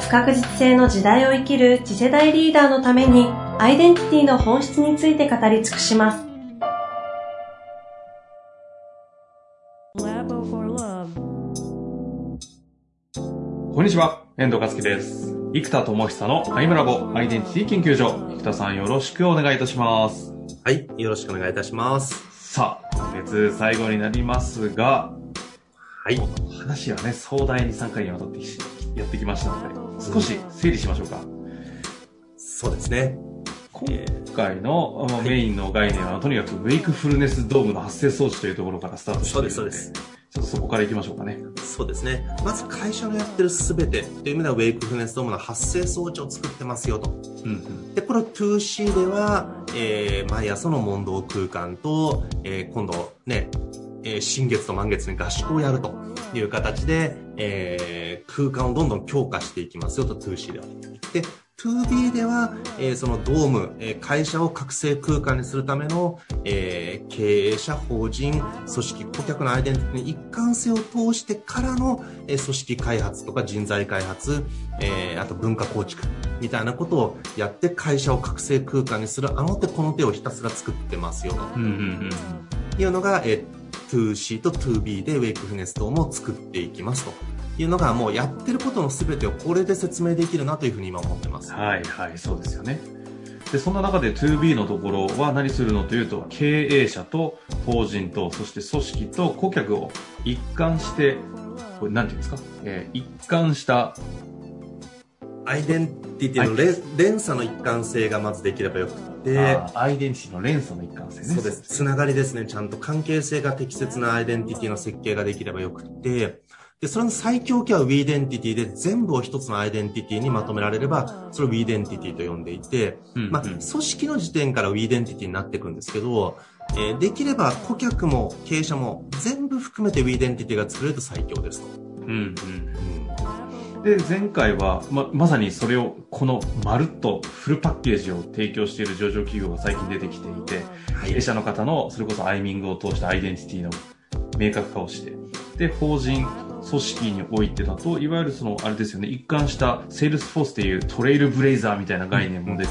不確実性の時代を生きる次世代リーダーのためにアイデンティティの本質について語り尽くしますこんにちは、遠藤和樹です。生田智久のアイムラボアイデンティティ研究所。生田さんよろしくお願いいたします。はい、よろしくお願いいたします。さあ、今月最後になりますが、はい。話はね、壮大に3回にわたってしやってきましたので、少し整理しましょうか。そうですね。今回の、まあメインの概念は、とにかくウェイクフルネスドームの発生装置というところからスタートしているのそうですそうちょっとそこから行きましょうかね。そうですね。まず会社のやってるすべてという意味では、ウェイクフルネスドームの発生装置を作ってますよと。うんうん。で、これ 2C では、えー、毎朝の問答空間と、えー、今度ね、えー、新月と満月に合宿をやるという形で、えー、空間をどんどん強化していきますよと 2C では。で、2B では、えーそのドーム、えー会社を覚醒空間にするための、えー経営者、法人、組織、顧客のアイデンティティに一貫性を通してからの、えー組織開発とか人材開発、えーあと文化構築みたいなことをやって会社を覚醒空間にするあの手この手をひたすら作ってますよとうんうんうん。いうのが、えー 2C と 2B でウェイクフネスドームを作っていきますというのがもうやってることの全てをこれで説明できるなというふうに今思ってます。はいはい、そうですよね。で、そんな中で 2B のところは何するのというと、経営者と法人と、そして組織と顧客を一貫して、これなんていうんですか、えー一貫した、アイデンティティの連,、連鎖の一貫性がまずできればよくて、アイデンティティの連鎖の一貫性ね。そうです。つながりですね。ちゃんと関係性が適切なアイデンティティの設計ができればよくて、で、それの最強形は We デンティティで全部を一つのアイデンティティにまとめられれば、それを We デンティティと呼んでいて、うんうんまあ、組織の時点から We デンティティになっていくんですけど、えーできれば顧客も経営者も全部含めて We デンティティが作れると最強ですと。うんうんうんで、前回は、ま、まさにそれを、このまるっとフルパッケージを提供している上場企業が最近出てきていて、はい経営者の方の、それこそアイミングを通したアイデンティティの明確化をして、で、法人、組織においてだと、いわゆるその、あれですよね、一貫したセールスフォースっていう trailblazer みたいな概念も出て、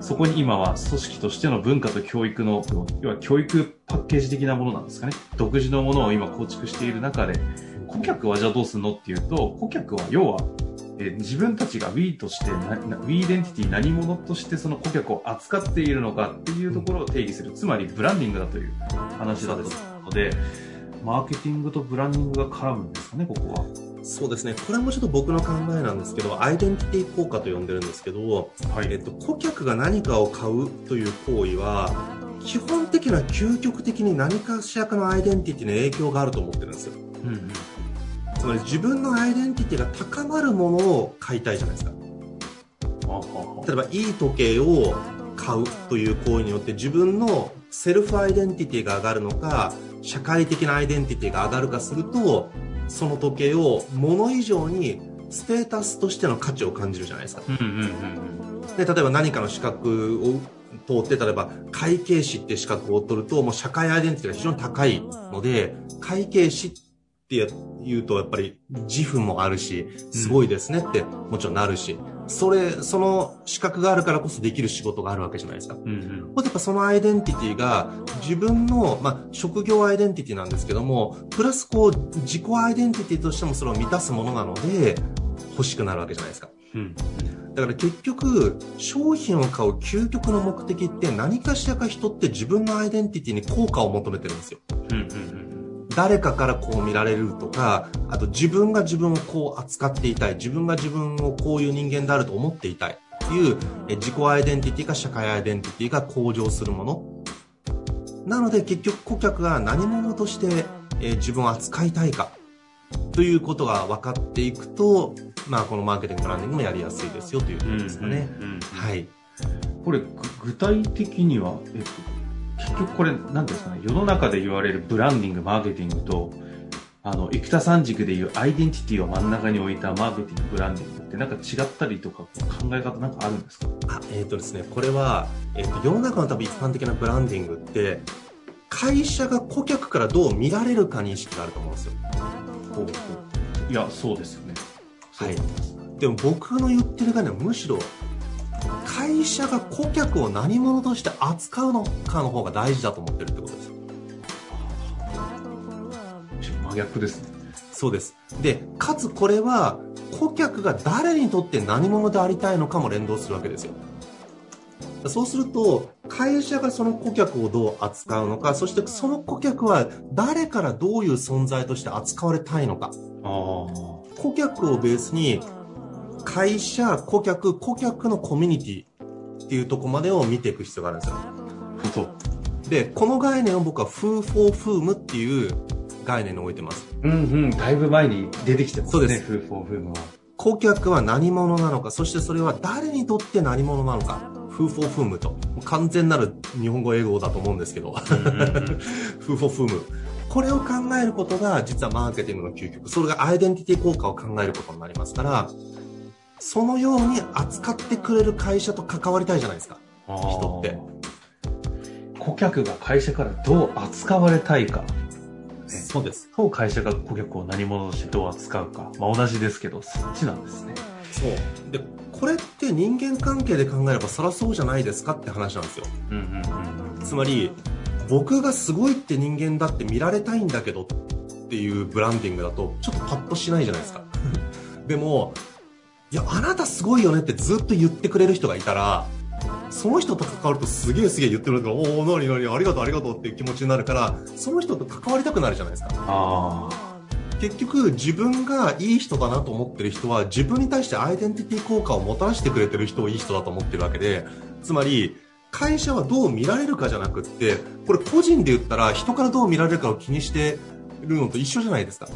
そこに今は組織としての文化と教育の、要は教育パッケージ的なものなんですかね。独自のものを今構築している中で、顧客はじゃあどうするのっていうと、顧客は要は、えー自分たちが We として We イデンティティ何者としてその顧客を扱っているのかっていうところを定義する。つまりブランディングだという話だったので、マーケティングとブランディングが絡むんですかね、ここは。そうですね。これもちょっと僕の考えなんですけど、アイデンティティ効果と呼んでるんですけど、はい。えっと、顧客が何かを買うという行為は、基本的な究極的に何かしらかのアイデンティティに影響があると思ってるんですよ。うんうん。つまり自分のアイデンティティが高まるものを買いたいじゃないですか。例えば、いい時計を買うという行為によって自分のセルフアイデンティティが上がるのか、社会的なアイデンティティが上がるかすると、その時計を物以上にステータスとしての価値を感じるじゃないですか。うんうんうんで例えば何かの資格を通って例えば会計士って資格を取るともう社会アイデンティティが非常に高いので会計士って言うとやっぱり自負もあるしすごいですねってもちろんなるし、それその資格があるからこそできる仕事があるわけじゃないですか。うん。うんやっぱそのアイデンティティが自分の、まあ、職業アイデンティティなんですけども、プラスこう自己アイデンティティとしてもそれを満たすものなので欲しくなるわけじゃないですか。うん。だから結局、商品を買う究極の目的って何かしらか人って自分のアイデンティティに効果を求めてるんですよ。うんうんうん。誰かからこう見られるとか、あと自分が自分をこう扱っていたい、自分が自分をこういう人間であると思っていたいというえ自己アイデンティティか社会アイデンティティが向上するもの。なので結局顧客が何者としてえ自分を扱いたいかということが分かっていくと、まあ、このマーケティングブランディングもやりやすいですよということですかね。うんうんうんはい。これ、ぐ具体的には、えっと、結局これ、なんですかね、世の中で言われるブランディング、マーケティングと、あの、生田三軸でいうアイデンティティを真ん中に置いたマーケティング、ブランディングってなんか違ったりとか、考え方なんかあるんですか？あえっ、とですね、これは、えっ、と、世の中の多分一般的なブランディングって、会社が顧客からどう見られるかに意識があると思うんですよ。いや、そうですよね。そう思い。でも僕の言ってる概念はむしろ、社が顧客を何者として扱うのかの方が大事だと思ってるってことですよ。真逆ですね。そうです。で、かつこれは、顧客が誰にとって何者でありたいのかも連動するわけですよ。そうすると、会社がその顧客をどう扱うのか、そしてその顧客は誰からどういう存在として扱われたいのか。顧客をベースに、会社、顧客、顧客のコミュニティっていうところまでを見ていく必要があるんですよ。そう。で、この概念を僕は Foo for Whom っていう概念に置いてます。うんうん、だいぶ前に出てきてますね。そうですフーフォーフームは。顧客は何者なのか、そしてそれは誰にとって何者なのか。Foo for Whom と。完全なる日本語英語だと思うんですけど。Foo for Whom。これを考えることが実はマーケティングの究極。それがアイデンティティ効果を考えることになりますから、そのように扱ってくれる会社と関わりたいじゃないですか。人って。顧客が会社からどう扱われたいか。そうです。と会社が顧客を何者としてどう扱うか。まあ同じですけど、そっちなんですね。そう。で、これって人間関係で考えればそらそうじゃないですかって話なんですよ。うんうんうん。つまり、僕がすごいって人間だって見られたいんだけどっていうブランディングだと、ちょっとパッとしないじゃないですか。でも、いや、あなたすごいよねってずっと言ってくれる人がいたら、その人と関わるとすげえすげえ言ってるから、おお、なになに、ありがとうありがとうっていう気持ちになるから、その人と関わりたくなるじゃないですか。あ結局、自分がいい人だなと思ってる人は、自分に対してアイデンティティ効果をもたらしてくれてる人をいい人だと思ってるわけで、つまり、会社はどう見られるかじゃなくって、これ個人で言ったら人からどう見られるかを気にしてるのと一緒じゃないですか。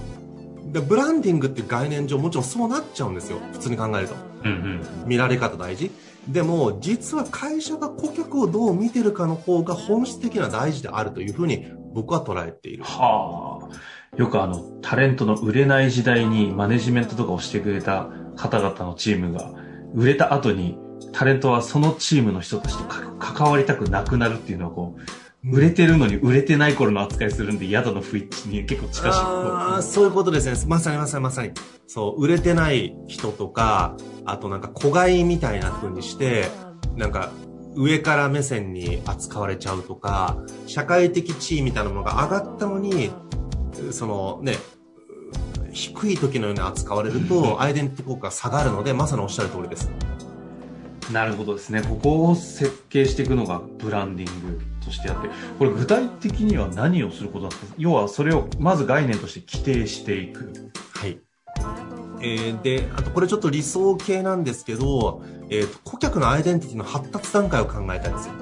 でブランディングっていう概念上もちろんそうなっちゃうんですよ。普通に考えると。あ。うんうん。見られ方大事。でも、実は会社が顧客をどう見てるかの方が本質的な大事であるというふうに僕は捉えている。はあ。よくあの、タレントの売れない時代にマネジメントとかをしてくれた方々のチームが、売れた後に、タレントはそのチームの人たちとか関わりたくなくなるっていうのはこう、売れてるのに売れてない頃の扱いするんで嫌だの不一致に結構近しい。ああ、そういうことですね。まさにまさにまさに。そう、売れてない人とか、あとなんか子飼いみたいな風にして、なんか上から目線に扱われちゃうとか、社会的地位みたいなものが上がったのに、そのね、低い時のように扱われると、アイデンティティ効果が下がるので、まさにおっしゃる通りです。なるほどですね。ここを設計していくのがブランディングとしてあって、これ具体的には何をすることなんですか要はそれをまず概念として規定していく。はい。えーで、あとこれちょっと理想系なんですけど、えーと、顧客のアイデンティティの発達段階を考えたいんですよ。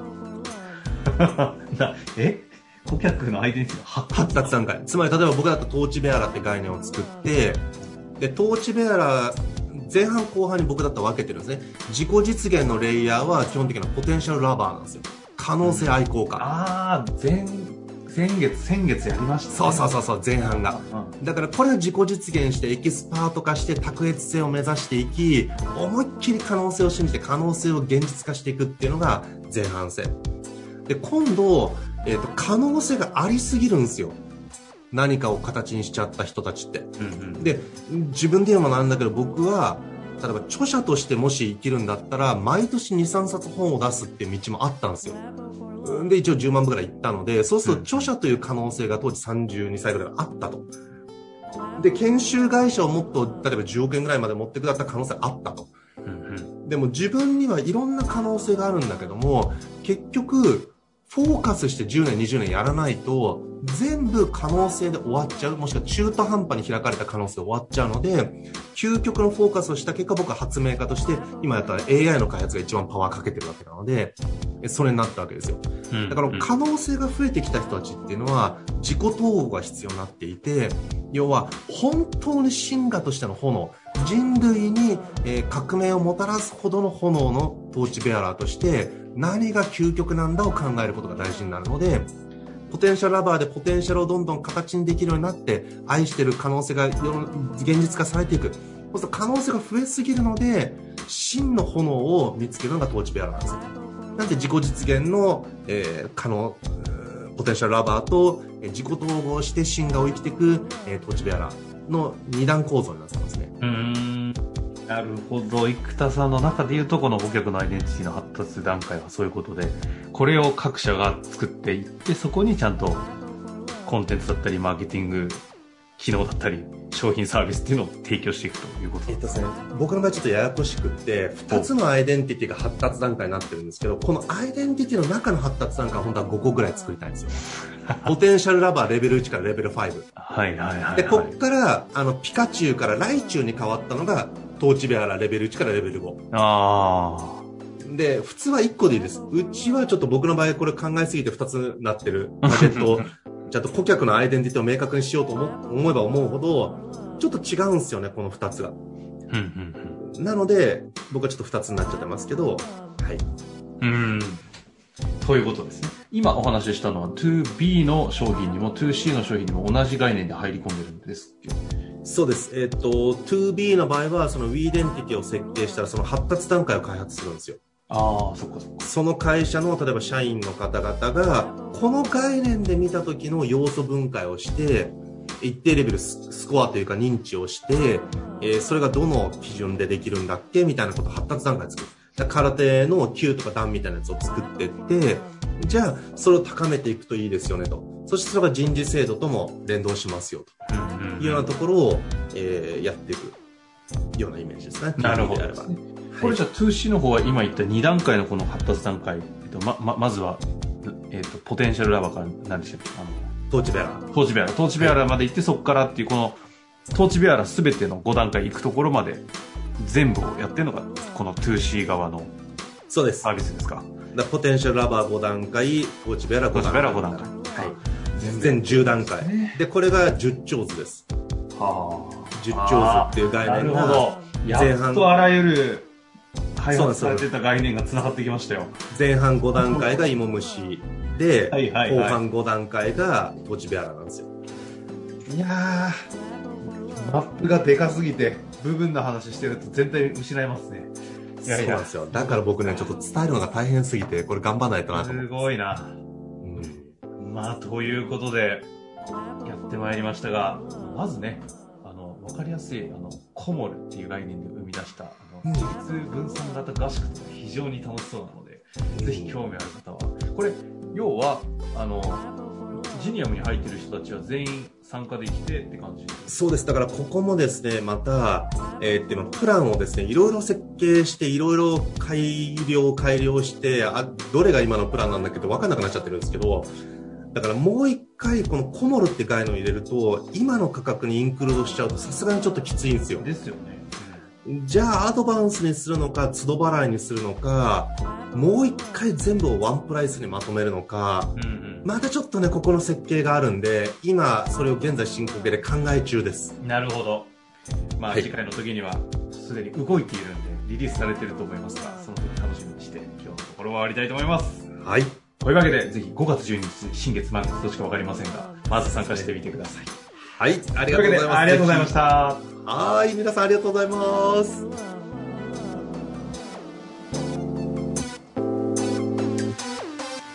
なえ？顧客のアイデンティティの発発達段階。つまり、例えば僕だと torchbearer って概念を作って、で、 torchbearer、前半後半に僕だったら分けてるんですね。自己実現のレイヤーは基本的な potential lover なんですよ。可能性愛好家。ああ、前、前月、先月やりましたね。そうそうそうそう、前半が。うん。だからこれは自己実現してエキスパート化して卓越性を目指していき、思いっきり可能性を信じて可能性を現実化していくっていうのが前半戦。で、今度、えっ、と、可能性がありすぎるんですよ。何かを形にしちゃった人たちって。うんうん。で、自分で言うのもなんだけど僕は、例えば著者としてもし生きるんだったら、毎年2、3冊本を出すっていう道もあったんですよ。で、一応10万部ぐらい行ったので、そうすると著者という可能性が当時32歳ぐらいあったと。で、研修会社をもっと、例えば10億円ぐらいまで持ってくだった可能性あったと。でも自分にはいろんな可能性があるんだけども、結局、フォーカスして10年、20年やらないと、全部可能性で終わっちゃう、もしくは中途半端に開かれた可能性で終わっちゃうので、究極のフォーカスをした結果、僕は発明家として、今やったら AI の開発が一番パワーかけてるわけなので、それになったわけですよ。だから可能性が増えてきた人たちっていうのは、自己統合が必要になっていて、要は本当に進化としての炎、人類に、え革命をもたらすほどの炎のトーチベアラーとして、何が究極なんだを考えることが大事になるので、ポテンシャルラバーでポテンシャルをどんどん形にできるようになって、愛してる可能性が現実化されていく。そうすると可能性が増えすぎるので、真の炎を見つけるのがトーチベアラなんです。なんで自己実現の、えー、可能、ポテンシャルラバーと、えー、自己統合して真がを生きていく、えー、トーチベアラーの二段構造になってますね。うんなるほど。生田さんの中で言うと、この顧客のアイデンティティの発達段階はそういうことで、これを各社が作っていって、そこにちゃんとコンテンツだったり、マーケティング、機能だったり、商品サービスっていうのを提供していくということえっとですね、僕の場合ちょっとややこしくって、2つのアイデンティティが発達段階になってるんですけど、このアイデンティティの中の発達段階は本当は5個ぐらい作りたいんですよ。ポテンシャルラバーレベル1からレベル5。はいはいはい、はい、で、こっから、あの、ピカチュウからライチュウに変わったのが、トーチベアラレベル1からレベル5。ああ。で、普通は1個でいいです。うちはちょっと僕の場合これ考えすぎて2つなってるターゲット ちゃんと顧客のアイデンティティを明確にしようと思思えば思うほど、ちょっと違うんですよね、この2つが。なので、僕はちょっと2つになっちゃってますけど、はい。うん。ということですね。今お話ししたのは 2B の商品にも 2C の商品にも同じ概念で入り込んでるんですけど。そうです。えっ、ー、と、2B の場合は、その We デンティティを設計したら、その発達段階を開発するんですよ。ああ、そっかそっか。その会社の、例えば社員の方々が、この概念で見た時の要素分解をして、一定レベルスコアというか認知をして、えー、それがどの基準でできるんだっけみたいなことを発達段階で作る。空手の級とか段みたいなやつを作っていって、じゃあ、それを高めていくといいですよねと。そしてそれが人事制度とも連動しますよと。いうようなところを、えー、やっていくようなイメージですね。なるほど、ね。これじゃあ 2C の方は今言った2段階のこの発達段階、えっと、ま、ま、まずは、えっと、ポテンシャルラバーから何でしたっけ？あの、トーチベアラ。トーチベアラ。トーチベアラまで行って、そこからっていう、この、トーチベアラすべての5段階行くところまで、全部をやってるのが、この 2C 側のそうです。サービスですか？だポテンシャルラバー5段階、トーチベアラ5段階。トーチベアラ5段階。はい。全10段階。で、これが10丁図です。はあ。10丁図っていう概念が。前半。とあらゆる開発されてた概念が繋がってきましたよ。前半5段階が芋虫で、はいはいはい、後半5段階がトチベアラなんですよ。いやー、マップがでかすぎて、部分の話してると全体失いますね。そうなんですよ。だから僕ね、ちょっと伝えるのが大変すぎて、これ頑張らないとなとすごいな。うん、まあ、ということで、やってまいりましたが、まずね、あの、わかりやすい、あの、コモルっていう概念で生み出した、自立分散型合宿とか非常に楽しそうなので、ぜひ興味ある方は。これ、要は、あの、ジニアムに入ってる人たちは全員参加できてって感じそうです。だからここもですね、また、えー、ってプランをですね、いろいろ設計して、いろいろ改良、改良して、あ、どれが今のプランなんだけど、わかんなくなっちゃってるんですけど、だからもう一回このコモルって概念を入れると、今の価格にインクルードしちゃうとさすがにちょっときついんですよ。ですよね。じゃあアドバンスにするのか、都度払いにするのか、もう一回全部をワンプライスにまとめるのか、うんうん、またちょっとね、ここの設計があるんで、今、それを現在進行形で考え中です。なるほど。まあ、はい、次回の時には、すでに動いているんで、リリースされてると思いますが、その時楽しみにして、今日のところは終わりたいと思います。はい。というわけで、ぜひ5月12日、新月満月としかわかりませんが、まず参加してみてください。はい、ありがとうございます。ありがとうございました。はい、皆さんありがとうございます。